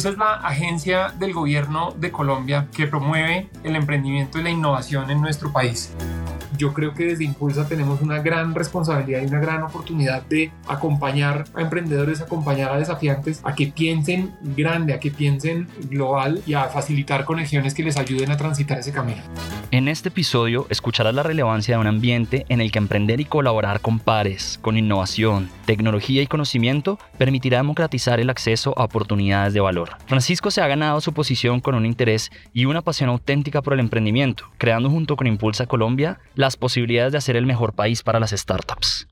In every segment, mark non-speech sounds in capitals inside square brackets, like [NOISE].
Es la agencia del gobierno de Colombia que promueve el emprendimiento y la innovación en nuestro país yo creo que desde Impulsa tenemos una gran responsabilidad y una gran oportunidad de acompañar a emprendedores, acompañar a desafiantes a que piensen grande, a que piensen global y a facilitar conexiones que les ayuden a transitar ese camino. En este episodio escucharás la relevancia de un ambiente en el que emprender y colaborar con pares, con innovación, tecnología y conocimiento permitirá democratizar el acceso a oportunidades de valor. Francisco se ha ganado su posición con un interés y una pasión auténtica por el emprendimiento, creando junto con Impulsa Colombia la posibilidades de hacer el mejor país para las startups.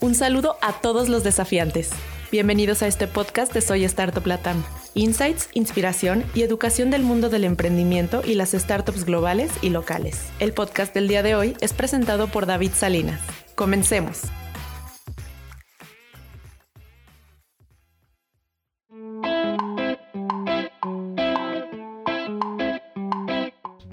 Un saludo a todos los desafiantes. Bienvenidos a este podcast de Soy Startup Latam. Insights, inspiración y educación del mundo del emprendimiento y las startups globales y locales. El podcast del día de hoy es presentado por David Salinas. Comencemos.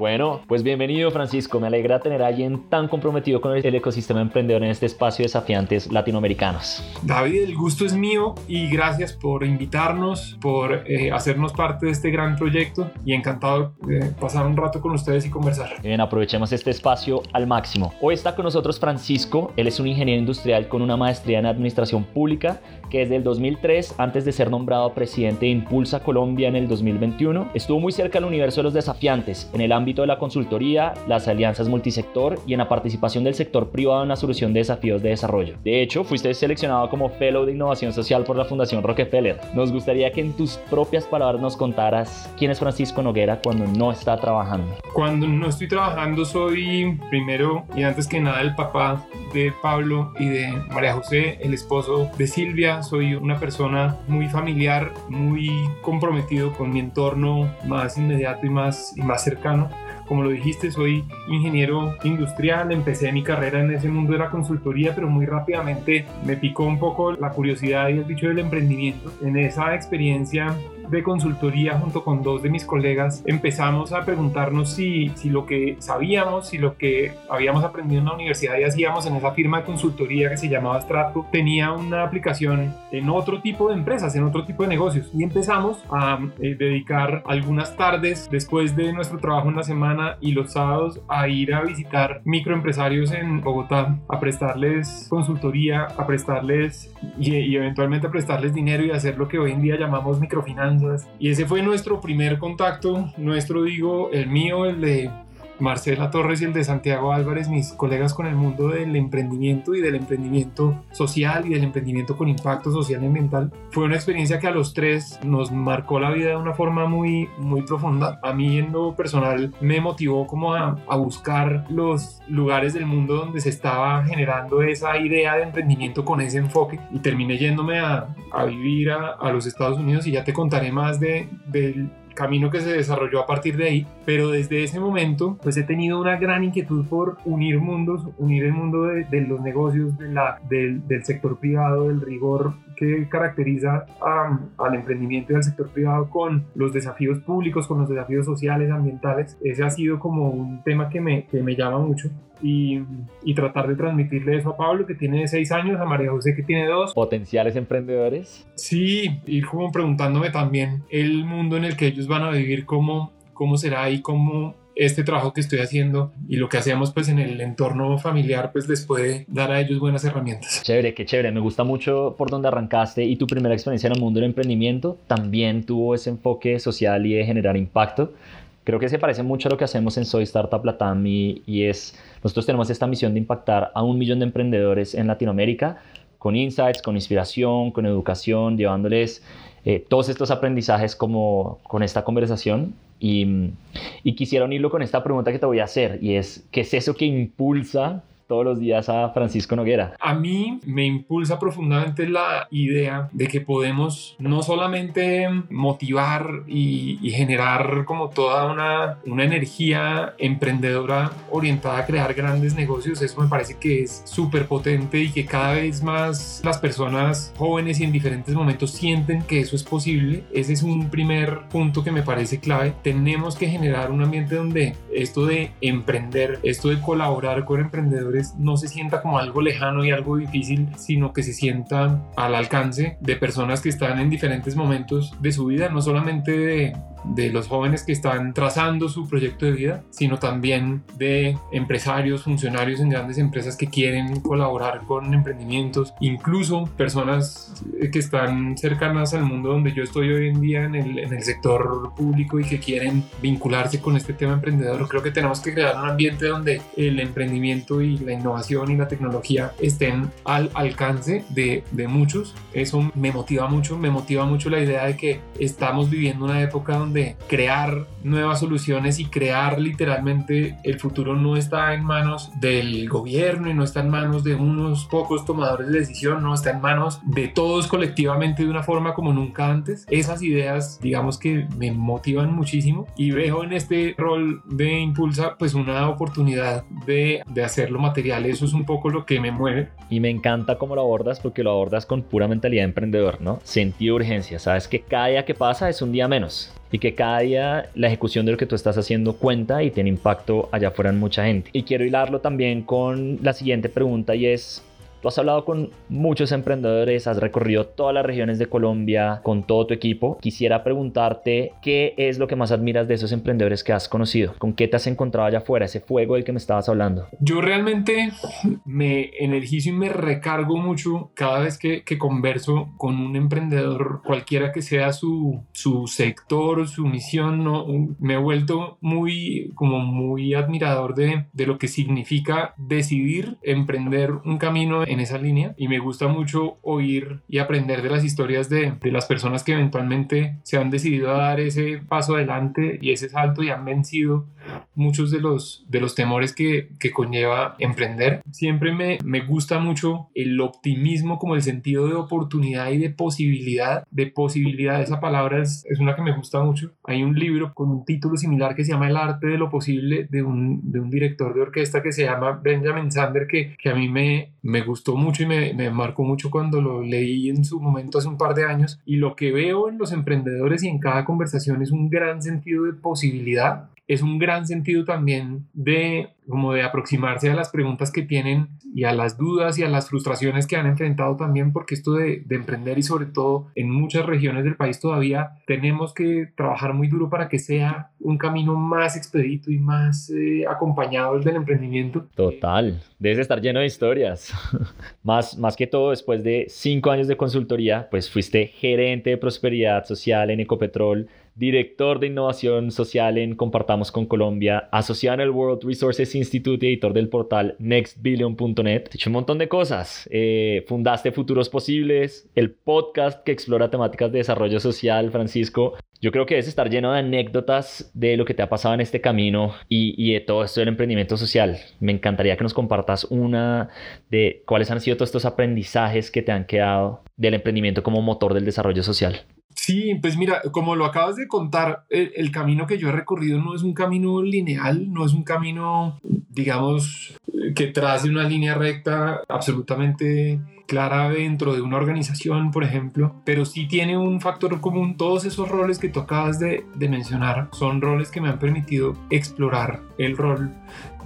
Bueno, pues bienvenido Francisco, me alegra tener a alguien tan comprometido con el ecosistema emprendedor en este espacio de desafiantes latinoamericanos. David, el gusto es mío y gracias por invitarnos, por eh, hacernos parte de este gran proyecto y encantado de pasar un rato con ustedes y conversar. Bien, aprovechemos este espacio al máximo. Hoy está con nosotros Francisco, él es un ingeniero industrial con una maestría en administración pública que desde el 2003, antes de ser nombrado presidente de Impulsa Colombia en el 2021, estuvo muy cerca del universo de los desafiantes en el ámbito de la consultoría, las alianzas multisector y en la participación del sector privado en la solución de desafíos de desarrollo. De hecho, fuiste seleccionado como Fellow de Innovación Social por la Fundación Rockefeller. Nos gustaría que en tus propias palabras nos contaras quién es Francisco Noguera cuando no está trabajando. Cuando no estoy trabajando soy primero y antes que nada el papá de Pablo y de María José, el esposo de Silvia. Soy una persona muy familiar, muy comprometido con mi entorno más inmediato y más, y más cercano. Como lo dijiste, soy ingeniero industrial, empecé mi carrera en ese mundo de la consultoría, pero muy rápidamente me picó un poco la curiosidad y el bicho del emprendimiento. En esa experiencia de consultoría junto con dos de mis colegas empezamos a preguntarnos si, si lo que sabíamos, si lo que habíamos aprendido en la universidad y hacíamos en esa firma de consultoría que se llamaba Stratco tenía una aplicación en otro tipo de empresas, en otro tipo de negocios. Y empezamos a eh, dedicar algunas tardes después de nuestro trabajo en la semana y los sábados a ir a visitar microempresarios en Bogotá, a prestarles consultoría, a prestarles y, y eventualmente a prestarles dinero y hacer lo que hoy en día llamamos y ese fue nuestro primer contacto, nuestro digo, el mío, el de Marcela Torres y el de Santiago Álvarez, mis colegas con el mundo del emprendimiento y del emprendimiento social y del emprendimiento con impacto social y ambiental. Fue una experiencia que a los tres nos marcó la vida de una forma muy, muy profunda. A mí en lo personal me motivó como a, buscar los lugares del mundo donde se estaba generando esa idea de emprendimiento con ese enfoque y terminé yéndome a, a vivir a, los Estados Unidos y ya te contaré más de, del camino que se desarrolló a partir de ahí, pero desde ese momento pues he tenido una gran inquietud por unir mundos, unir el mundo de, de los negocios, de la, del, del, sector privado, del rigor que caracteriza al emprendimiento y al sector privado con los desafíos públicos, con los desafíos sociales, ambientales. Ese ha sido como un tema que me, que me llama mucho y, y, tratar de transmitirle eso a Pablo, que tiene seis años, a María José, que tiene dos. ¿Potenciales emprendedores? Sí, ir como preguntándome también el mundo en el que ellos van a vivir, cómo, cómo será y cómo este trabajo que estoy haciendo y lo que hacíamos pues en el entorno familiar pues les puede dar a ellos buenas herramientas. Chévere, qué chévere. Me gusta mucho por donde arrancaste y tu primera experiencia en el mundo del emprendimiento también tuvo ese enfoque social y de generar impacto. Creo que se parece mucho a lo que hacemos en Soy Startup Latam y, y es, nosotros tenemos esta misión de impactar a un millón de emprendedores en Latinoamérica con insights, con inspiración, con educación, llevándoles eh, todos estos aprendizajes como con esta conversación. Y, y quisiera unirlo con esta pregunta que te voy a hacer y es, ¿qué es eso que impulsa todos los días a Francisco Noguera? A mí me impulsa profundamente la idea de que podemos no solamente motivar y, y generar como toda una, una, energía emprendedora orientada a crear grandes negocios, eso me parece que es súper potente y que cada vez más las personas jóvenes y en diferentes momentos sienten que eso es posible. Ese es un primer punto que me parece clave. Tenemos que generar un ambiente donde esto de emprender, esto de colaborar con emprendedores no se sienta como algo lejano y algo difícil, sino que se sienta al alcance de personas que están en diferentes momentos de su vida, no solamente de, de los jóvenes que están trazando su proyecto de vida, sino también de empresarios, funcionarios en grandes empresas que quieren colaborar con emprendimientos, incluso personas que están cercanas al mundo donde yo estoy hoy en día en el, en el sector público y que quieren vincularse con este tema emprendedor. Creo que tenemos que crear un ambiente donde el emprendimiento y la innovación y la tecnología estén al alcance de, de muchos. Eso me motiva mucho, me motiva mucho la idea de que estamos viviendo una época donde de crear nuevas soluciones y crear literalmente el futuro no está en manos del gobierno y no está en manos de unos pocos tomadores de decisión, no está en manos de todos colectivamente de una forma como nunca antes. Esas ideas, digamos que me motivan muchísimo y veo en este rol de Impulsa pues una oportunidad de, de hacerlo material. Eso es un poco lo que me mueve. Y me encanta cómo lo abordas porque lo abordas con pura mentalidad emprendedor, ¿no? Sentido de urgencia. Sabes que cada día que pasa es un día menos y que cada día la ejecución de lo que tú estás haciendo cuenta y tiene impacto allá afuera en mucha gente. Y quiero hilarlo también con la siguiente pregunta y es, Tú has hablado con muchos emprendedores, has recorrido todas las regiones de Colombia con todo tu equipo. Quisiera preguntarte qué es lo que más admiras de esos emprendedores que has conocido. ¿Con qué te has encontrado allá afuera? Ese fuego del que me estabas hablando. Yo realmente me energizo y me recargo mucho cada vez que, que converso con un emprendedor, cualquiera que sea su, su sector, su misión. ¿no? Me he vuelto muy, como muy admirador de, de lo que significa decidir emprender un camino en esa línea y me gusta mucho oír y aprender de las historias de, de, las personas que eventualmente se han decidido a dar ese paso adelante y ese salto y han vencido muchos de los, de los temores que, que conlleva emprender. Siempre me, me gusta mucho el optimismo como el sentido de oportunidad y de posibilidad, de posibilidad, esa palabra es, es una que me gusta mucho. Hay un libro con un título similar que se llama El arte de lo posible de un, de un director de orquesta que se llama Benjamin Sander que, que a mí me, me gustó mucho y me, me marcó mucho cuando lo leí en su momento hace un par de años y lo que veo en los emprendedores y en cada conversación es un gran sentido de posibilidad es un gran sentido también de como de aproximarse a las preguntas que tienen y a las dudas y a las frustraciones que han enfrentado también porque esto de, de, emprender y sobre todo en muchas regiones del país todavía tenemos que trabajar muy duro para que sea un camino más expedito y más eh, acompañado del emprendimiento. Total, debes estar lleno de historias. [LAUGHS] más, más que todo después de cinco años de consultoría, pues fuiste gerente de prosperidad social en Ecopetrol director de innovación social en Compartamos con Colombia, asociado en el World Resources Institute y editor del portal nextbillion.net. He hecho un montón de cosas. Eh, fundaste Futuros Posibles, el podcast que explora temáticas de desarrollo social, Francisco. Yo creo que debes estar lleno de anécdotas de lo que te ha pasado en este camino y, y, de todo esto del emprendimiento social. Me encantaría que nos compartas una de cuáles han sido todos estos aprendizajes que te han quedado del emprendimiento como motor del desarrollo social. Sí, pues mira, como lo acabas de contar, el, camino que yo he recorrido no es un camino lineal, no es un camino, digamos, que trace una línea recta absolutamente clara dentro de una organización, por ejemplo, pero sí tiene un factor común. Todos esos roles que tú acabas de, de mencionar son roles que me han permitido explorar el rol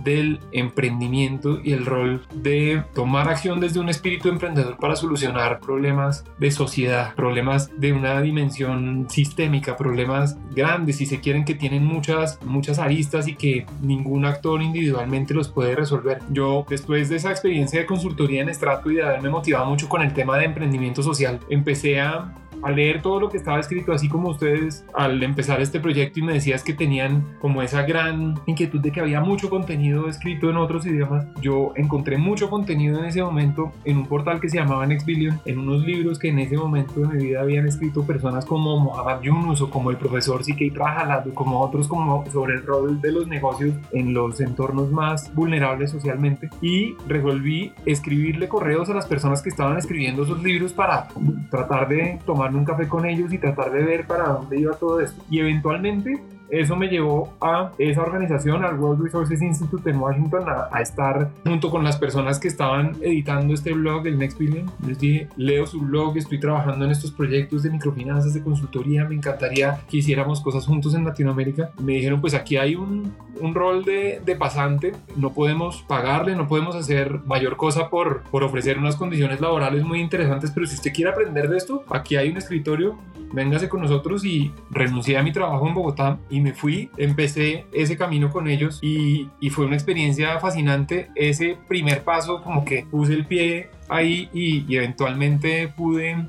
del emprendimiento y el rol de tomar acción desde un espíritu emprendedor para solucionar problemas de sociedad, problemas de una dimensión sistémica, problemas grandes, si se quieren, que tienen muchas, muchas aristas y que ningún actor individualmente los puede resolver. Yo, después de esa experiencia de consultoría en estrato y de haberme motivado mucho con el tema de emprendimiento social, empecé a a leer todo lo que estaba escrito, así como ustedes al empezar este proyecto y me decías que tenían como esa gran inquietud de que había mucho contenido escrito en otros idiomas, yo encontré mucho contenido en ese momento en un portal que se llamaba Next Billion, en unos libros que en ese momento de mi vida habían escrito personas como Mohamed Yunus o como el profesor C.K. Prahalad o como otros como sobre el rol de los negocios en los entornos más vulnerables socialmente y resolví escribirle correos a las personas que estaban escribiendo esos libros para tratar de tomar un café con ellos y tratar de ver para dónde iba todo esto. Y eventualmente eso me llevó a esa organización, al World Resources Institute en Washington, a, estar junto con las personas que estaban editando este blog del Next Billion. Les dije, leo su blog, estoy trabajando en estos proyectos de microfinanzas, de consultoría, me encantaría que hiciéramos cosas juntos en Latinoamérica. Me dijeron, pues aquí hay un, rol de, pasante, no podemos pagarle, no podemos hacer mayor cosa por, por ofrecer unas condiciones laborales muy interesantes, pero si usted quiere aprender de esto, aquí hay un escritorio, véngase con nosotros y renuncié a mi trabajo en Bogotá me fui, empecé ese camino con ellos y, fue una experiencia fascinante. Ese primer paso como que puse el pie ahí y, y eventualmente pude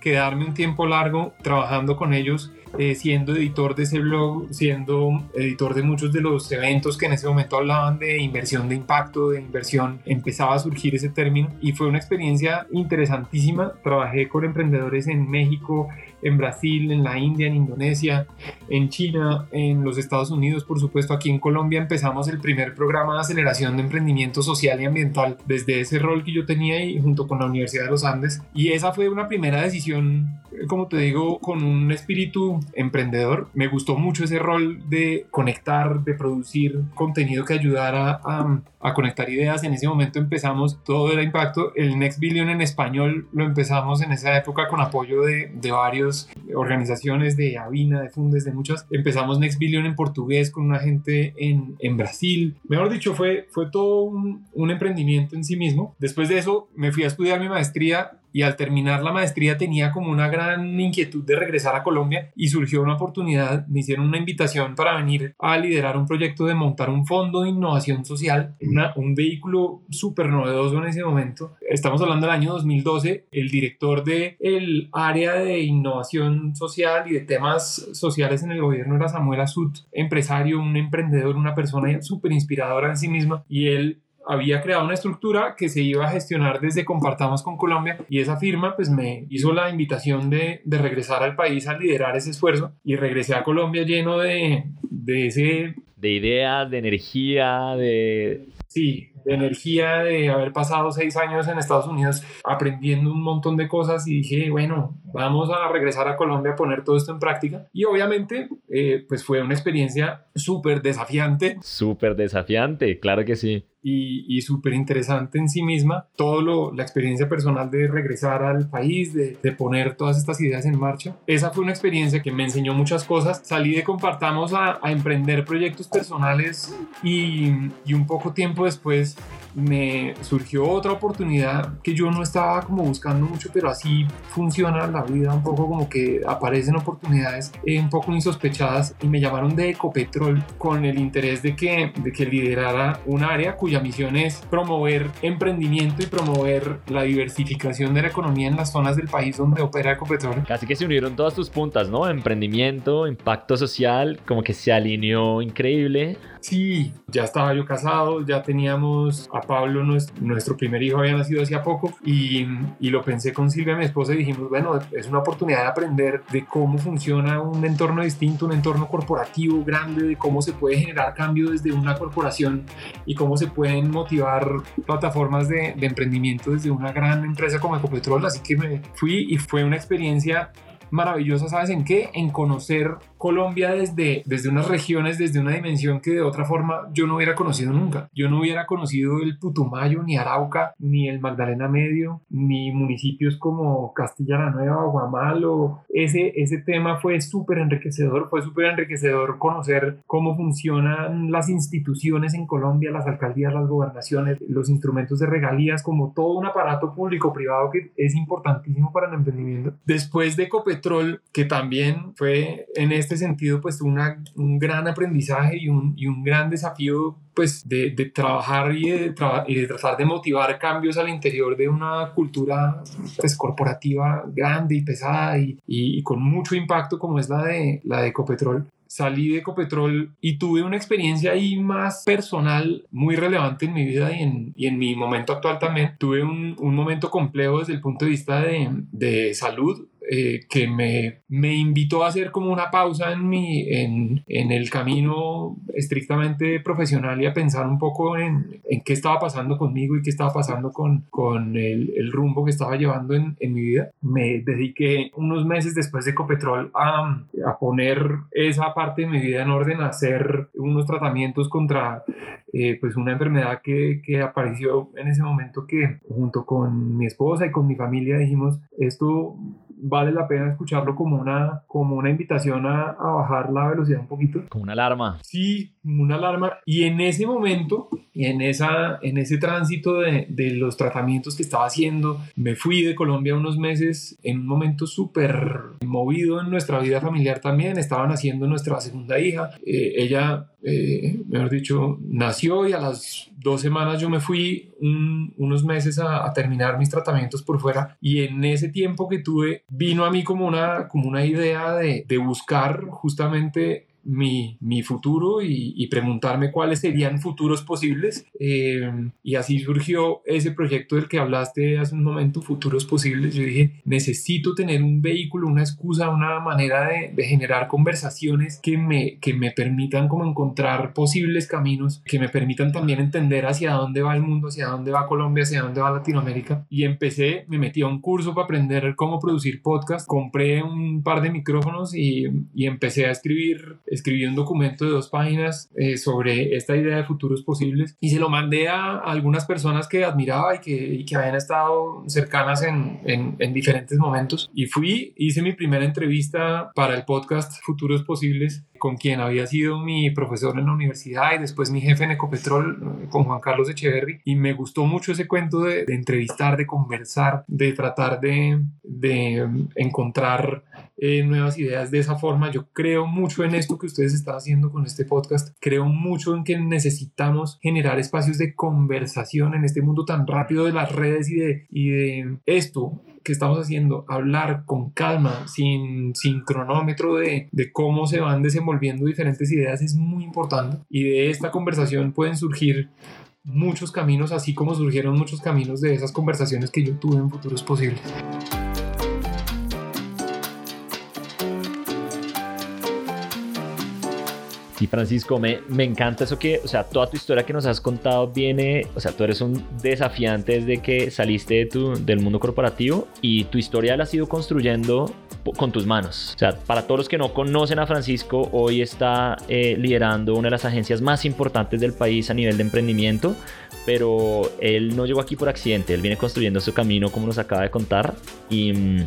quedarme un tiempo largo trabajando con ellos eh, siendo editor de ese blog, siendo editor de muchos de los eventos que en ese momento hablaban de inversión de impacto, de inversión, empezaba a surgir ese término y fue una experiencia interesantísima. Trabajé con emprendedores en México, en Brasil, en la India, en Indonesia, en China, en los Estados Unidos, por supuesto, aquí en Colombia empezamos el primer programa de aceleración de emprendimiento social y ambiental desde ese rol que yo tenía y junto con la Universidad de los Andes. Y esa fue una primera decisión, eh, como te digo, con un espíritu emprendedor. Me gustó mucho ese rol de conectar, de producir contenido que ayudara a, a conectar ideas. En ese momento empezamos todo era impacto. El Next Billion en español lo empezamos en esa época con apoyo de, de varias organizaciones, de Avina, de Fundes, de muchas. Empezamos Next Billion en portugués con una gente en, en Brasil. Mejor dicho, fue, fue todo un, un emprendimiento en sí mismo. Después de eso me fui a estudiar mi maestría y al terminar la maestría tenía como una gran inquietud de regresar a Colombia y surgió una oportunidad, me hicieron una invitación para venir a liderar un proyecto de montar un fondo de innovación social, un vehículo súper novedoso en ese momento. Estamos hablando del año 2012, el director del el área de innovación social y de temas sociales en el gobierno era Samuel Azut, empresario, un emprendedor, una persona súper inspiradora en sí misma y él había creado una estructura que se iba a gestionar desde Compartamos con Colombia y esa firma pues me hizo la invitación de, de regresar al país a liderar ese esfuerzo y regresé a Colombia lleno de, de ese... De ideas, de energía, de... Sí, de energía de haber pasado seis años en Estados Unidos aprendiendo un montón de cosas y dije, bueno, vamos a regresar a Colombia a poner todo esto en práctica. Y obviamente, eh, pues fue una experiencia súper desafiante. Súper desafiante, claro que sí. Y, y súper interesante en sí misma. Todo lo, la experiencia personal de regresar al país, de, de, poner todas estas ideas en marcha. Esa fue una experiencia que me enseñó muchas cosas. Salí de Compartamos a, a emprender proyectos personales y, y un poco tiempo después me surgió otra oportunidad que yo no estaba como buscando mucho, pero así funciona la vida, un poco como que aparecen oportunidades eh, un poco insospechadas y me llamaron de Ecopetrol con el interés de que, de que liderara un área cuya misión es promover emprendimiento y promover la diversificación de la economía en las zonas del país donde opera Ecopetrol. Casi que se unieron todas tus puntas, ¿no? Emprendimiento, impacto social, como que se alineó increíble. Sí, ya estaba yo casado, ya teníamos a Pablo, nuestro, primer hijo había nacido hacía poco y, lo pensé con Silvia, mi esposa, y dijimos, bueno, es una oportunidad de aprender de cómo funciona un entorno distinto, un entorno corporativo grande, de cómo se puede generar cambio desde una corporación y cómo se pueden motivar plataformas de, de emprendimiento desde una gran empresa como Ecopetrol. Así que me fui y fue una experiencia maravillosa, ¿sabes en qué? En conocer Colombia desde, desde unas regiones, desde una dimensión que de otra forma yo no hubiera conocido nunca. Yo no hubiera conocido el Putumayo, ni Arauca, ni el Magdalena Medio, ni municipios como Castilla la Nueva Guamalo. Ese, ese tema fue súper enriquecedor, fue súper enriquecedor conocer cómo funcionan las instituciones en Colombia, las alcaldías, las gobernaciones, los instrumentos de regalías, como todo un aparato público-privado que es importantísimo para el emprendimiento. Después de Copet que también fue en este sentido pues una, un gran aprendizaje y un, y un gran desafío pues de, de trabajar y de, y de, tratar de motivar cambios al interior de una cultura pues corporativa grande y pesada y, y, con mucho impacto como es la de, la de Ecopetrol salí de Ecopetrol y tuve una experiencia ahí más personal muy relevante en mi vida y en, y en mi momento actual también. Tuve un, un, momento complejo desde el punto de vista de, de salud eh, que me, me invitó a hacer como una pausa en, mi, en, en el camino estrictamente profesional y a pensar un poco en, en qué estaba pasando conmigo y qué estaba pasando con, con el, el rumbo que estaba llevando en, en, mi vida. Me dediqué unos meses después de Copetrol a, a poner esa parte de mi vida en orden, a hacer unos tratamientos contra eh, pues una enfermedad que, que apareció en ese momento que junto con mi esposa y con mi familia dijimos, esto vale la pena escucharlo como una, como una invitación a, a, bajar la velocidad un poquito. Como una alarma. Sí, una alarma. Y en ese momento, en, esa, en ese tránsito de, de los tratamientos que estaba haciendo, me fui de Colombia unos meses en un momento súper movido en nuestra vida familiar también. Estaban haciendo nuestra segunda hija. Eh, ella, eh, mejor dicho, nació y a las dos semanas yo me fui un, unos meses a, a, terminar mis tratamientos por fuera. Y en ese tiempo que tuve, vino a mí como una, como una idea de, de buscar justamente mi, mi futuro y, preguntarme cuáles serían futuros posibles. Eh, y así surgió ese proyecto del que hablaste hace un momento, futuros posibles. Yo dije, necesito tener un vehículo, una excusa, una manera de, de generar conversaciones que me, que me permitan como encontrar posibles caminos, que me permitan también entender hacia dónde va el mundo, hacia dónde va Colombia, hacia dónde va Latinoamérica. Y empecé, me metí a un curso para aprender cómo producir podcast, compré un par de micrófonos y, y empecé a escribir escribí un documento de dos páginas eh, sobre esta idea de futuros posibles y se lo mandé a, algunas personas que admiraba y que, que habían estado cercanas en, en, en, diferentes momentos. Y fui, hice mi primera entrevista para el podcast Futuros Posibles con quien había sido mi profesor en la universidad y después mi jefe en Ecopetrol, con Juan Carlos Echeverry. Y me gustó mucho ese cuento de, entrevistar, de conversar, de tratar de, de encontrar eh, nuevas ideas de esa forma. Yo creo mucho en esto que ustedes están haciendo con este podcast. Creo mucho en que necesitamos generar espacios de conversación en este mundo tan rápido de las redes y de, y de esto que estamos haciendo, hablar con calma, sin, sin cronómetro de, de cómo se van desenvolviendo diferentes ideas es muy importante. Y de esta conversación pueden surgir muchos caminos, así como surgieron muchos caminos de esas conversaciones que yo tuve en futuros posibles. Y Francisco, me, me encanta eso que, o sea, toda tu historia que nos has contado viene, o sea, tú eres un desafiante desde que saliste de tu, del mundo corporativo y tu historia la has ido construyendo con tus manos. O sea, para todos los que no conocen a Francisco, hoy está eh, liderando una de las agencias más importantes del país a nivel de emprendimiento, pero él no llegó aquí por accidente, él viene construyendo su camino como nos acaba de contar y...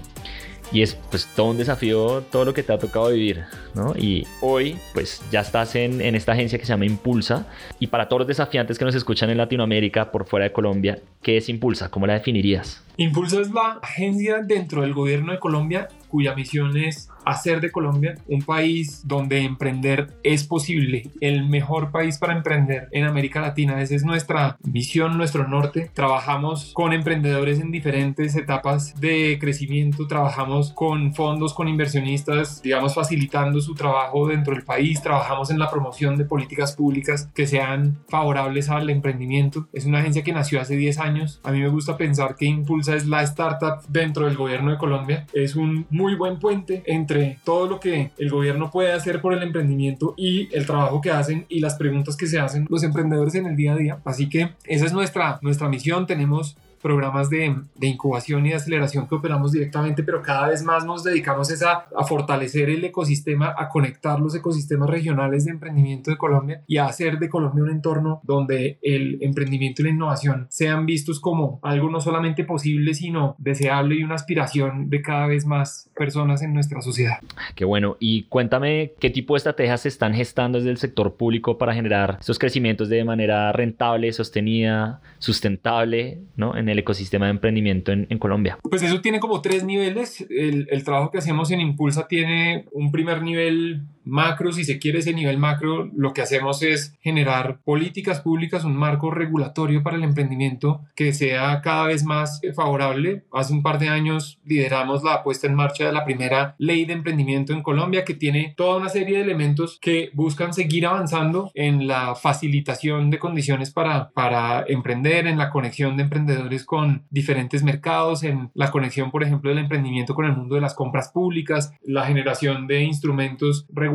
y es pues todo un desafío todo lo que te ha tocado vivir, ¿no? Y hoy pues ya estás en, en, esta agencia que se llama Impulsa y para todos los desafiantes que nos escuchan en Latinoamérica por fuera de Colombia, ¿qué es Impulsa? ¿Cómo la definirías? Impulsa es la agencia dentro del gobierno de Colombia cuya misión es hacer de Colombia un país donde emprender es posible, el mejor país para emprender en América Latina. Esa es nuestra misión, nuestro norte. Trabajamos con emprendedores en diferentes etapas de crecimiento, trabajamos con fondos, con inversionistas, digamos, facilitando su trabajo dentro del país, trabajamos en la promoción de políticas públicas que sean favorables al emprendimiento. Es una agencia que nació hace 10 años. A mí me gusta pensar que Impulsa es la startup dentro del gobierno de Colombia. Es un muy buen puente entre todo lo que el gobierno puede hacer por el emprendimiento y el trabajo que hacen y las preguntas que se hacen los emprendedores en el día a día. Así que esa es nuestra, nuestra misión. Tenemos programas de, de, incubación y de aceleración que operamos directamente, pero cada vez más nos dedicamos a, a, fortalecer el ecosistema, a conectar los ecosistemas regionales de emprendimiento de Colombia y a hacer de Colombia un entorno donde el emprendimiento y la innovación sean vistos como algo no solamente posible, sino deseable y una aspiración de cada vez más personas en nuestra sociedad. Qué bueno. Y cuéntame qué tipo de estrategias se están gestando desde el sector público para generar esos crecimientos de manera rentable, sostenida, sustentable, ¿no? En el ecosistema de emprendimiento en, Colombia? Pues eso tiene como tres niveles. El, el, trabajo que hacemos en Impulsa tiene un primer nivel macro, si se quiere ese nivel macro, lo que hacemos es generar políticas públicas, un marco regulatorio para el emprendimiento que sea cada vez más favorable. Hace un par de años lideramos la puesta en marcha de la primera ley de emprendimiento en Colombia que tiene toda una serie de elementos que buscan seguir avanzando en la facilitación de condiciones para, para emprender, en la conexión de emprendedores con diferentes mercados, en la conexión, por ejemplo, del emprendimiento con el mundo de las compras públicas, la generación de instrumentos regulatorios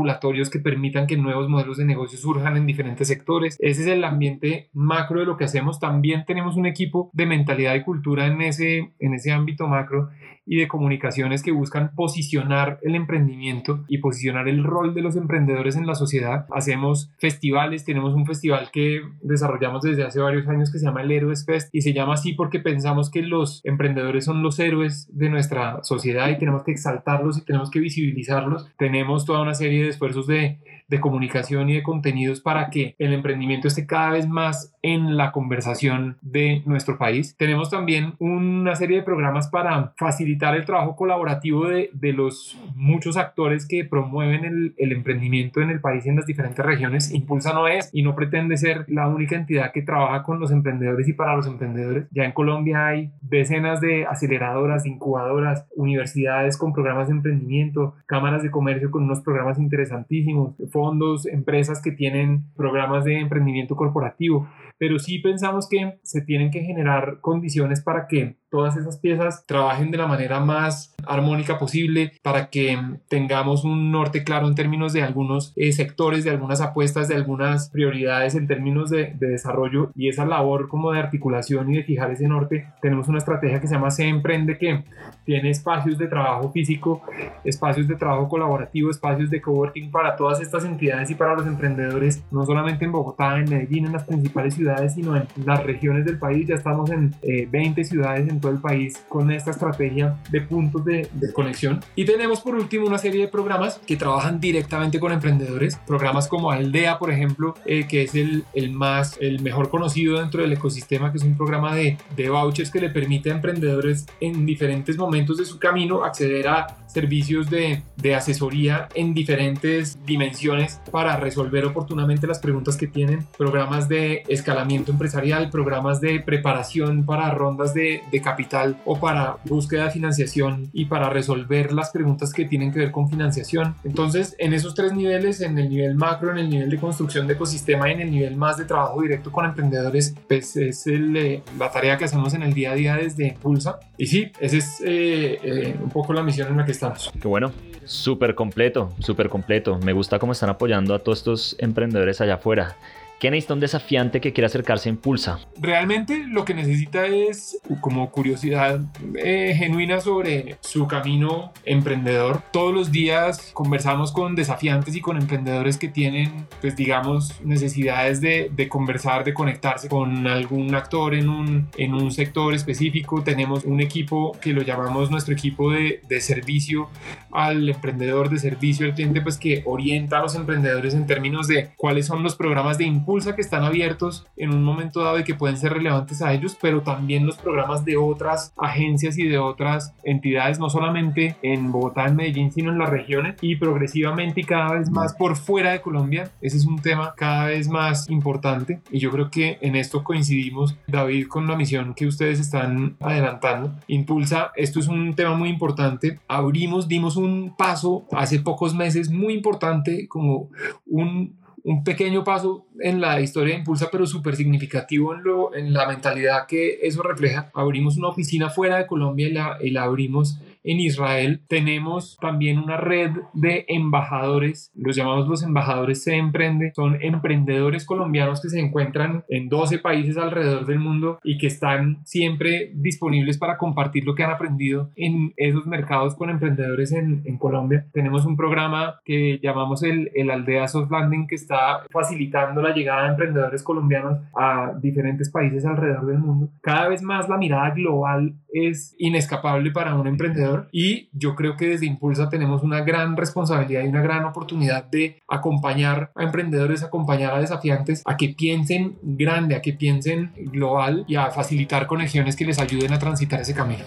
que permitan que nuevos modelos de negocio surjan en diferentes sectores. Ese es el ambiente macro de lo que hacemos. También tenemos un equipo de mentalidad y cultura en ese, en ese ámbito macro y de comunicaciones que buscan posicionar el emprendimiento y posicionar el rol de los emprendedores en la sociedad. Hacemos festivales, tenemos un festival que desarrollamos desde hace varios años que se llama el Héroes Fest y se llama así porque pensamos que los emprendedores son los héroes de nuestra sociedad y tenemos que exaltarlos y tenemos que visibilizarlos. Tenemos toda una serie de esfuerzos de de comunicación y de contenidos para que el emprendimiento esté cada vez más en la conversación de nuestro país. Tenemos también una serie de programas para facilitar el trabajo colaborativo de, de los muchos actores que promueven el, el, emprendimiento en el país y en las diferentes regiones. Impulsa no es y no pretende ser la única entidad que trabaja con los emprendedores y para los emprendedores. Ya en Colombia hay decenas de aceleradoras, incubadoras, universidades con programas de emprendimiento, cámaras de comercio con unos programas interesantísimos, fondos, empresas que tienen programas de emprendimiento corporativo, pero sí pensamos que se tienen que generar condiciones para que todas esas piezas trabajen de la manera más armónica posible para que tengamos un norte claro en términos de algunos eh, sectores, de algunas apuestas, de algunas prioridades en términos de, de, desarrollo y esa labor como de articulación y de fijar ese norte. Tenemos una estrategia que se llama Se Emprende que tiene espacios de trabajo físico, espacios de trabajo colaborativo, espacios de coworking para todas estas entidades y para los emprendedores, no solamente en Bogotá, en Medellín, en las principales ciudades, sino en las regiones del país. Ya estamos en eh, 20 ciudades en todo el país con esta estrategia de puntos de, conexión. Y tenemos por último una serie de programas que trabajan directamente con emprendedores, programas como Aldea, por ejemplo, eh, que es el, el, más, el mejor conocido dentro del ecosistema, que es un programa de, de vouchers que le permite a emprendedores en diferentes momentos de su camino acceder a servicios de, de, asesoría en diferentes dimensiones para resolver oportunamente las preguntas que tienen, programas de escalamiento empresarial, programas de preparación para rondas de, de, capital o para búsqueda de financiación y para resolver las preguntas que tienen que ver con financiación. Entonces, en esos tres niveles, en el nivel macro, en el nivel de construcción de ecosistema y en el nivel más de trabajo directo con emprendedores, pues es el, eh, la tarea que hacemos en el día a día desde Pulsa. Y sí, esa es eh, eh, un poco la misión en la que Qué bueno. Súper completo, súper completo. Me gusta cómo están apoyando a todos estos emprendedores allá afuera. ¿Qué necesita un desafiante que quiera acercarse a Impulsa? Realmente lo que necesita es como curiosidad eh, genuina sobre su camino emprendedor. Todos los días conversamos con desafiantes y con emprendedores que tienen, pues digamos, necesidades de, de conversar, de conectarse con algún actor en un, en un sector específico. Tenemos un equipo que lo llamamos nuestro equipo de, de servicio al emprendedor, de servicio al cliente, pues que orienta a los emprendedores en términos de cuáles son los programas de impulso Impulsa que están abiertos en un momento dado y que pueden ser relevantes a ellos, pero también los programas de otras agencias y de otras entidades, no solamente en Bogotá, en Medellín, sino en las regiones y progresivamente y cada vez más por fuera de Colombia. Ese es un tema cada vez más importante y yo creo que en esto coincidimos, David, con la misión que ustedes están adelantando. Impulsa, esto es un tema muy importante. Abrimos, dimos un paso hace pocos meses muy importante como un un pequeño paso en la historia de Impulsa, pero súper significativo en, lo, en la mentalidad que eso refleja. Abrimos una oficina fuera de Colombia y la, y la abrimos en Israel. Tenemos también una red de embajadores, los llamamos los embajadores Se Emprende, son emprendedores colombianos que se encuentran en 12 países alrededor del mundo y que están siempre disponibles para compartir lo que han aprendido en esos mercados con emprendedores en, en Colombia. Tenemos un programa que llamamos el, el Aldea Soft Landing que está facilitando la llegada de emprendedores colombianos a diferentes países alrededor del mundo. Cada vez más la mirada global es inescapable para un emprendedor y yo creo que desde Impulsa tenemos una gran responsabilidad y una gran oportunidad de acompañar a emprendedores, acompañar a desafiantes a que piensen grande, a que piensen global y a facilitar conexiones que les ayuden a transitar ese camino.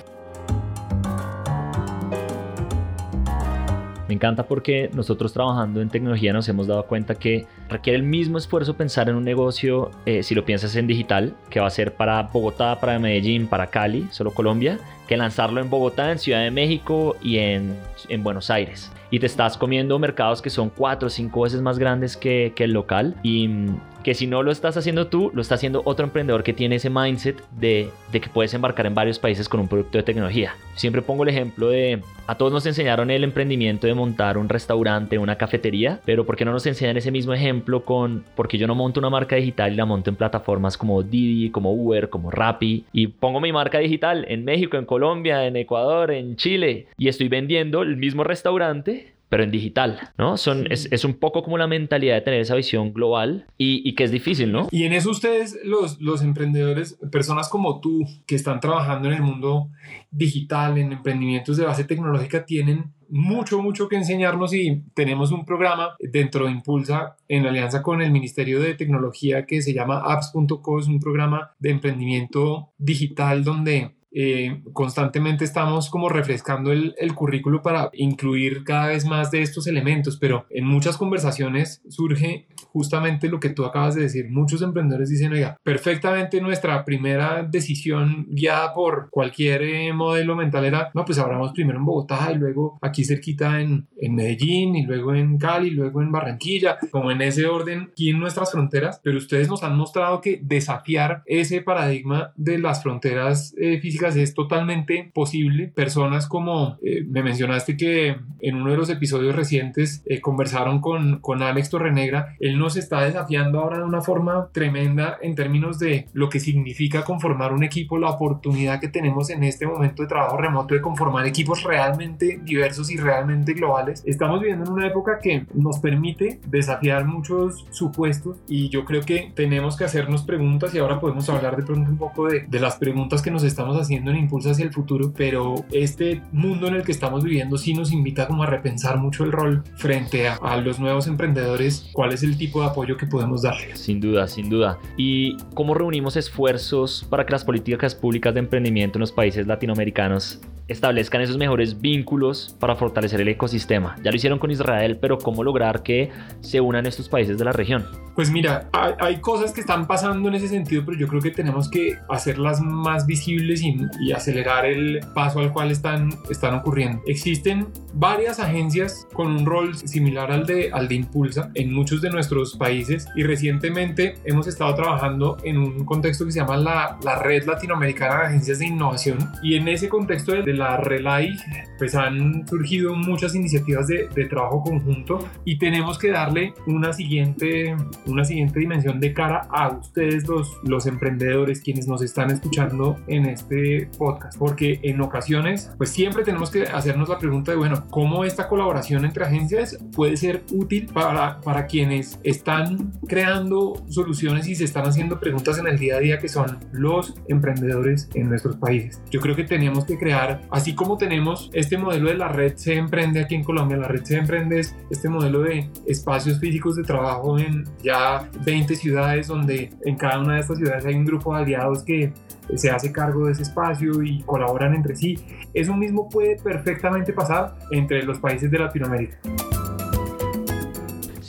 Me encanta porque nosotros trabajando en tecnología nos hemos dado cuenta que requiere el mismo esfuerzo pensar en un negocio, eh, si lo piensas en digital, que va a ser para Bogotá, para Medellín, para Cali, solo Colombia, que lanzarlo en Bogotá, en Ciudad de México y en, en Buenos Aires. Y te estás comiendo mercados que son cuatro o cinco veces más grandes que, que el local y mm, que si no lo estás haciendo tú, lo está haciendo otro emprendedor que tiene ese mindset de, de, que puedes embarcar en varios países con un producto de tecnología. Siempre pongo el ejemplo de, a todos nos enseñaron el emprendimiento de montar un restaurante, una cafetería, pero ¿por qué no nos enseñan ese mismo ejemplo con, porque yo no monto una marca digital y la monto en plataformas como Didi, como Uber, como Rappi, y pongo mi marca digital en México, en Colombia, en Ecuador, en Chile, y estoy vendiendo el mismo restaurante pero en digital, ¿no? Son, es, es, un poco como la mentalidad de tener esa visión global y, y, que es difícil, ¿no? Y en eso ustedes, los, los emprendedores, personas como tú, que están trabajando en el mundo digital, en emprendimientos de base tecnológica, tienen mucho, mucho que enseñarnos y tenemos un programa dentro de Impulsa en alianza con el Ministerio de Tecnología que se llama apps.co, es un programa de emprendimiento digital donde eh, constantemente estamos como refrescando el, el, currículo para incluir cada vez más de estos elementos, pero en muchas conversaciones surge justamente lo que tú acabas de decir. Muchos emprendedores dicen, oiga, perfectamente nuestra primera decisión guiada por cualquier eh, modelo mental era, no, pues abramos primero en Bogotá y luego aquí cerquita en, en Medellín y luego en Cali y luego en Barranquilla, como en ese orden aquí en nuestras fronteras, pero ustedes nos han mostrado que desafiar ese paradigma de las fronteras eh, físicas es totalmente posible. Personas como eh, me mencionaste que en uno de los episodios recientes eh, conversaron con, con Alex Torrenegra, él nos está desafiando ahora de una forma tremenda en términos de lo que significa conformar un equipo, la oportunidad que tenemos en este momento de trabajo remoto de conformar equipos realmente diversos y realmente globales. Estamos viviendo en una época que nos permite desafiar muchos supuestos y yo creo que tenemos que hacernos preguntas y ahora podemos hablar de pronto un poco de, de las preguntas que nos estamos haciendo en impulso hacia el futuro, pero este mundo en el que estamos viviendo sí nos invita como a repensar mucho el rol frente a, a los nuevos emprendedores, cuál es el tipo de apoyo que podemos darles. Sin duda, sin duda. ¿Y cómo reunimos esfuerzos para que las políticas públicas de emprendimiento en los países latinoamericanos establezcan esos mejores vínculos para fortalecer el ecosistema. Ya lo hicieron con Israel, pero ¿cómo lograr que se unan estos países de la región? Pues mira, hay, cosas que están pasando en ese sentido, pero yo creo que tenemos que hacerlas más visibles y, y, acelerar el paso al cual están, están ocurriendo. Existen varias agencias con un rol similar al de, al de Impulsa en muchos de nuestros países y recientemente hemos estado trabajando en un contexto que se llama la, la Red Latinoamericana de Agencias de Innovación y en ese contexto de, de la Relay pues han surgido muchas iniciativas de, de, trabajo conjunto y tenemos que darle una siguiente, una siguiente dimensión de cara a ustedes los, los emprendedores quienes nos están escuchando en este podcast porque en ocasiones pues siempre tenemos que hacernos la pregunta de bueno cómo esta colaboración entre agencias puede ser útil para, para quienes están creando soluciones y se están haciendo preguntas en el día a día que son los emprendedores en nuestros países. Yo creo que tenemos que crear así como tenemos este modelo de la red se emprende aquí en Colombia, la red se emprende es este modelo de espacios físicos de trabajo en ya 20 ciudades donde en cada una de estas ciudades hay un grupo de aliados que se hace cargo de ese espacio y colaboran entre sí. Eso mismo puede perfectamente pasar entre los países de Latinoamérica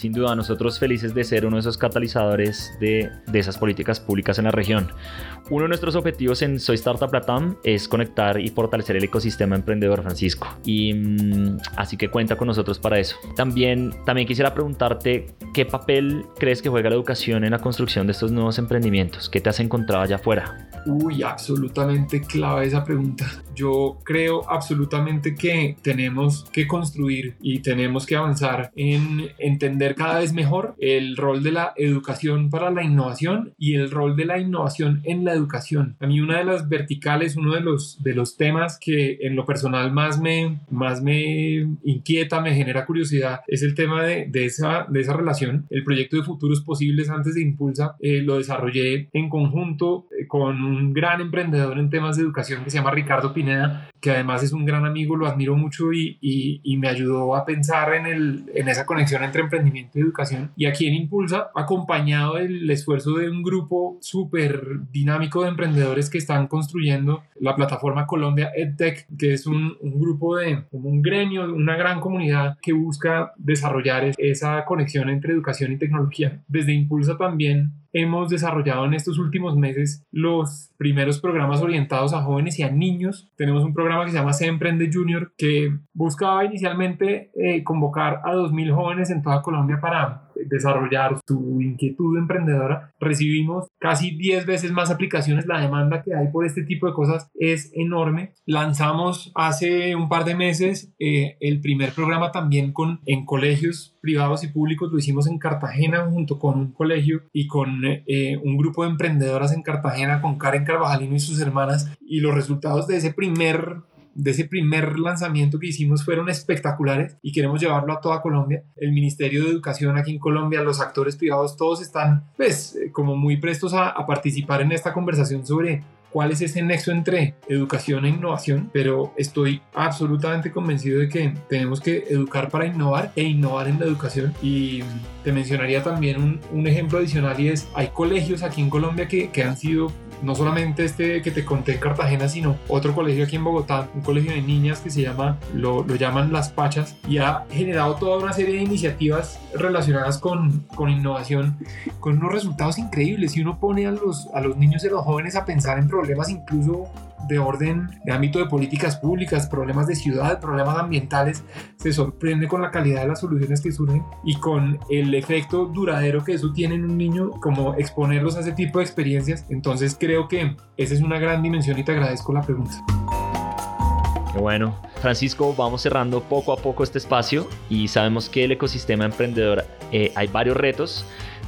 sin duda nosotros felices de ser uno de esos catalizadores de, de, esas políticas públicas en la región. Uno de nuestros objetivos en Soy Startup Latam es conectar y fortalecer el ecosistema emprendedor, Francisco. Y mmm, así que cuenta con nosotros para eso. También, también quisiera preguntarte qué papel crees que juega la educación en la construcción de estos nuevos emprendimientos. ¿Qué te has encontrado allá afuera? Uy, absolutamente clave esa pregunta. Yo creo absolutamente que tenemos que construir y tenemos que avanzar en entender cada vez mejor el rol de la educación para la innovación y el rol de la innovación en la educación. A mí una de las verticales, uno de los, de los temas que en lo personal más me, más me inquieta, me genera curiosidad, es el tema de, de esa, de esa relación. El proyecto de futuros posibles antes de Impulsa eh, lo desarrollé en conjunto con un gran emprendedor en temas de educación que se llama Ricardo Pineda, que además es un gran amigo, lo admiro mucho y, y, me ayudó a pensar en, el, en esa conexión entre emprendimiento y educación. Y aquí en Impulsa, acompañado del esfuerzo de un grupo súper dinámico de emprendedores que están construyendo la plataforma Colombia EdTech, que es un, un grupo de, un gremio, una gran comunidad que busca desarrollar esa conexión entre educación y tecnología. Desde Impulsa también hemos desarrollado en estos últimos meses los primeros programas orientados a jóvenes y a niños. Tenemos un programa que se llama Se Emprende Junior que buscaba inicialmente eh, convocar a 2.000 jóvenes en toda Colombia para desarrollar su inquietud emprendedora. Recibimos casi 10 veces más aplicaciones. La demanda que hay por este tipo de cosas es enorme. Lanzamos hace un par de meses eh, el primer programa también con, en colegios privados y públicos. Lo hicimos en Cartagena junto con un colegio y con eh, un grupo de emprendedoras en Cartagena con Karen Carvajalino y sus hermanas. Y los resultados de ese primer de ese primer lanzamiento que hicimos fueron espectaculares y queremos llevarlo a toda Colombia. El Ministerio de Educación aquí en Colombia, los actores privados, todos están pues eh, como muy prestos a, a participar en esta conversación sobre cuál es ese nexo entre educación e innovación, pero estoy absolutamente convencido de que tenemos que educar para innovar e innovar en la educación. Y te mencionaría también un, un ejemplo adicional y es, hay colegios aquí en Colombia que, que han sido no solamente este que te conté en Cartagena, sino otro colegio aquí en Bogotá, un colegio de niñas que se llama, lo, lo llaman Las Pachas, y ha generado toda una serie de iniciativas relacionadas con, con innovación, con unos resultados increíbles. Si uno pone a los, a los niños y a los jóvenes a pensar en problemas incluso de orden de ámbito de políticas públicas, problemas de ciudad, problemas ambientales, se sorprende con la calidad de las soluciones que surgen y con el efecto duradero que eso tiene en un niño, como exponerlos a ese tipo de experiencias. Entonces creo que esa es una gran dimensión y te agradezco la pregunta. Bueno. Francisco, vamos cerrando poco a poco este espacio y sabemos que el ecosistema emprendedor eh, hay varios retos,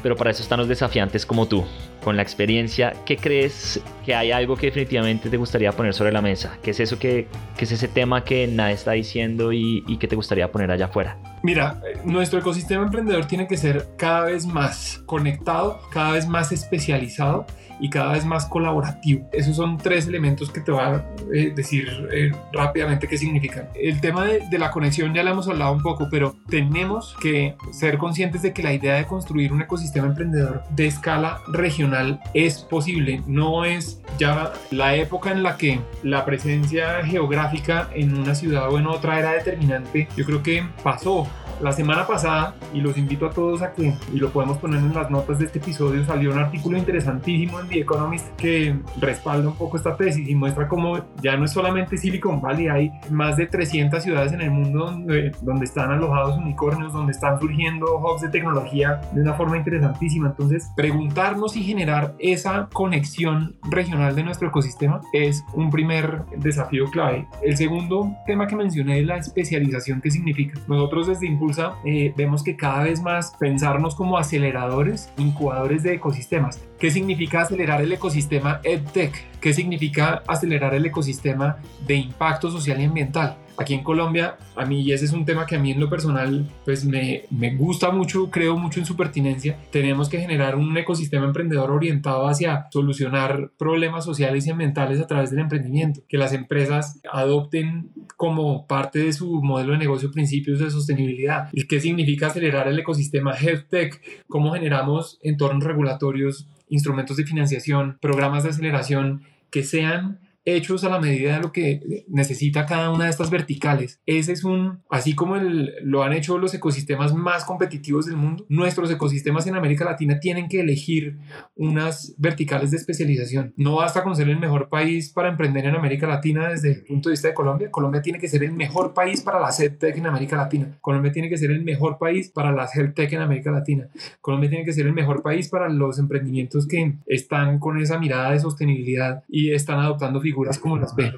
pero para eso están los desafiantes como tú con la experiencia, ¿qué crees que hay algo que definitivamente te gustaría poner sobre la mesa? ¿Qué es eso que, es ese tema que nadie está diciendo y, y que te gustaría poner allá afuera? Mira, nuestro ecosistema emprendedor tiene que ser cada vez más conectado, cada vez más especializado y cada vez más colaborativo. Esos son tres elementos que te voy a eh, decir eh, rápidamente qué significan. El tema de, de, la conexión ya lo hemos hablado un poco, pero tenemos que ser conscientes de que la idea de construir un ecosistema emprendedor de escala regional es posible. No es ya la época en la que la presencia geográfica en una ciudad o en otra era determinante. Yo creo que pasó la semana pasada, y los invito a todos a que, y lo podemos poner en las notas de este episodio, salió un artículo interesantísimo en The Economist que respalda un poco esta tesis y muestra cómo ya no es solamente Silicon Valley, hay más de 300 ciudades en el mundo donde, donde están alojados unicornios, donde están surgiendo hubs de tecnología de una forma interesantísima. Entonces, preguntarnos y generar esa conexión regional de nuestro ecosistema es un primer desafío clave. El segundo tema que mencioné es la especialización que significa. Nosotros desde Impulso eh, vemos que cada vez más pensarnos como aceleradores, incubadores de ecosistemas. ¿Qué significa acelerar el ecosistema EdTech? ¿Qué significa acelerar el ecosistema de impacto social y ambiental? Aquí en Colombia, a mí, y ese es un tema que a mí en lo personal, pues me, me gusta mucho, creo mucho en su pertinencia, tenemos que generar un ecosistema emprendedor orientado hacia solucionar problemas sociales y ambientales a través del emprendimiento, que las empresas adopten como parte de su modelo de negocio principios de sostenibilidad. ¿Y qué significa acelerar el ecosistema Health Tech? ¿Cómo generamos entornos regulatorios, instrumentos de financiación, programas de aceleración que sean hechos a la medida de lo que necesita cada una de estas verticales. Ese es un, así como el, lo han hecho los ecosistemas más competitivos del mundo, nuestros ecosistemas en América Latina tienen que elegir unas verticales de especialización. No basta con ser el mejor país para emprender en América Latina desde el punto de vista de Colombia. Colombia tiene que ser el mejor país para la tech en América Latina. Colombia tiene que ser el mejor país para la tech en América Latina. Colombia tiene que ser el mejor país para los emprendimientos que están con esa mirada de sostenibilidad y están adoptando figuras como las ve.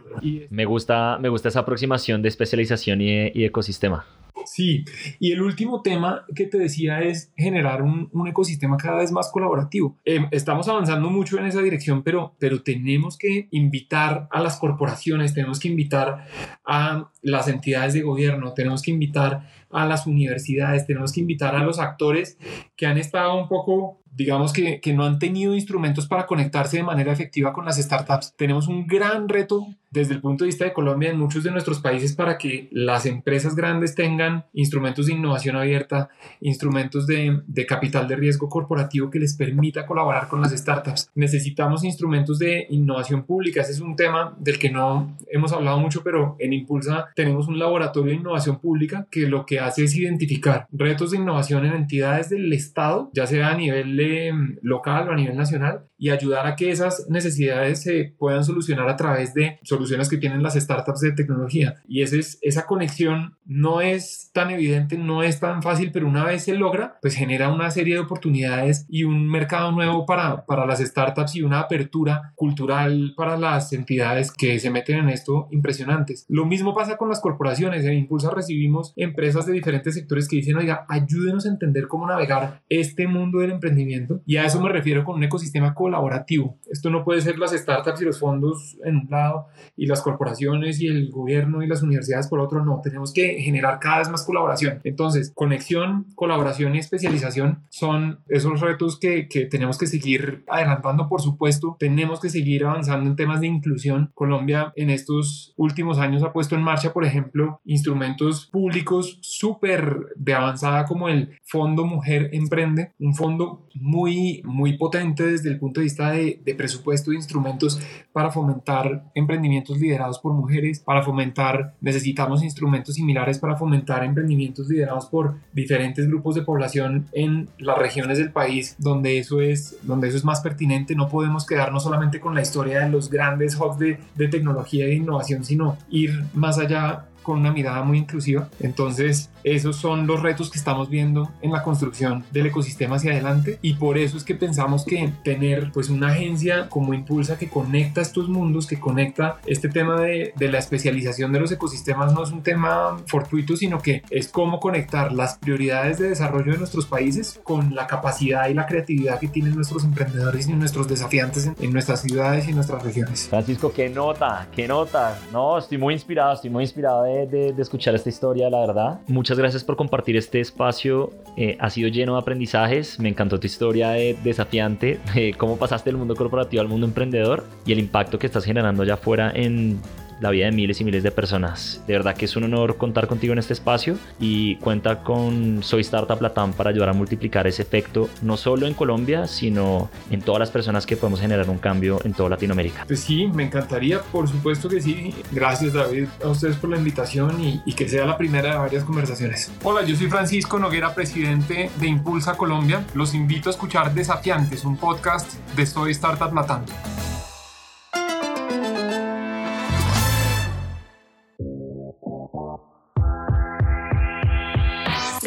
Me gusta, me gusta esa aproximación de especialización y, ecosistema. Sí, y el último tema que te decía es generar un, ecosistema cada vez más colaborativo. Em, estamos avanzando mucho en esa dirección, pero, pero tenemos que invitar a las corporaciones, tenemos que invitar a las entidades de gobierno, tenemos que invitar a las universidades, tenemos que invitar a los actores que han estado un poco digamos que, que, no han tenido instrumentos para conectarse de manera efectiva con las startups. Tenemos un gran reto desde el punto de vista de Colombia en muchos de nuestros países para que las empresas grandes tengan instrumentos de innovación abierta, instrumentos de, de, capital de riesgo corporativo que les permita colaborar con las startups. Necesitamos instrumentos de innovación pública. Ese es un tema del que no hemos hablado mucho, pero en Impulsa tenemos un laboratorio de innovación pública que lo que hace es identificar retos de innovación en entidades del Estado, ya sea a nivel eh, local o a nivel nacional, y ayudar a que esas necesidades se puedan solucionar a través de soluciones que tienen las startups de tecnología. Y ese es, esa conexión no es tan evidente, no es tan fácil, pero una vez se logra, pues genera una serie de oportunidades y un mercado nuevo para, para las startups y una apertura cultural para las entidades que se meten en esto impresionantes. Lo mismo pasa con las corporaciones. En Impulsa recibimos empresas de diferentes sectores que dicen, oiga, ayúdenos a entender cómo navegar este mundo del emprendimiento. Y a eso me refiero con un ecosistema colaborativo. Esto no puede ser las startups y los fondos en un lado y las corporaciones y el gobierno y las universidades por otro. No, tenemos que generar cada vez más colaboración. Entonces, conexión, colaboración y especialización son esos retos que, que tenemos que seguir adelantando, por supuesto. Tenemos que seguir avanzando en temas de inclusión. Colombia en estos últimos años ha puesto en marcha, por ejemplo, instrumentos públicos súper de avanzada como el Fondo Mujer Emprende, un fondo muy, muy potente desde el punto de vista de, presupuesto instrumentos para fomentar emprendimientos liderados por mujeres, para fomentar, necesitamos instrumentos similares para fomentar emprendimientos liderados por diferentes grupos de población en las regiones del país donde eso es, donde eso es más pertinente. No podemos quedarnos solamente con la historia de los grandes hubs de tecnología e innovación, sino ir más allá con una mirada muy inclusiva. Entonces, esos son los retos que estamos viendo en la construcción del ecosistema hacia adelante y por eso es que pensamos que tener pues una agencia como Impulsa que conecta estos mundos, que conecta este tema de, de la especialización de los ecosistemas no es un tema fortuito, sino que es cómo conectar las prioridades de desarrollo de nuestros países con la capacidad y la creatividad que tienen nuestros emprendedores y nuestros desafiantes en, en nuestras ciudades y en nuestras regiones. Francisco, qué nota, qué nota. No, estoy muy inspirado, estoy muy inspirado de escuchar esta historia, la verdad. Muchas gracias por compartir este espacio. Eh, ha sido lleno de aprendizajes. Me encantó tu historia de desafiante, de cómo pasaste del mundo corporativo al mundo emprendedor y el impacto que estás generando allá afuera en la vida de miles y miles de personas. De verdad que es un honor contar contigo en este espacio y cuenta con Soy Startup Latam para ayudar a multiplicar ese efecto no solo en Colombia, sino en todas las personas que podemos generar un cambio en toda Latinoamérica. Pues sí, me encantaría, por supuesto que sí. Gracias David a ustedes por la invitación y, y que sea la primera de varias conversaciones. Hola, yo soy Francisco Noguera, presidente de Impulsa Colombia. Los invito a escuchar Desafiantes, un podcast de Soy Startup Latam.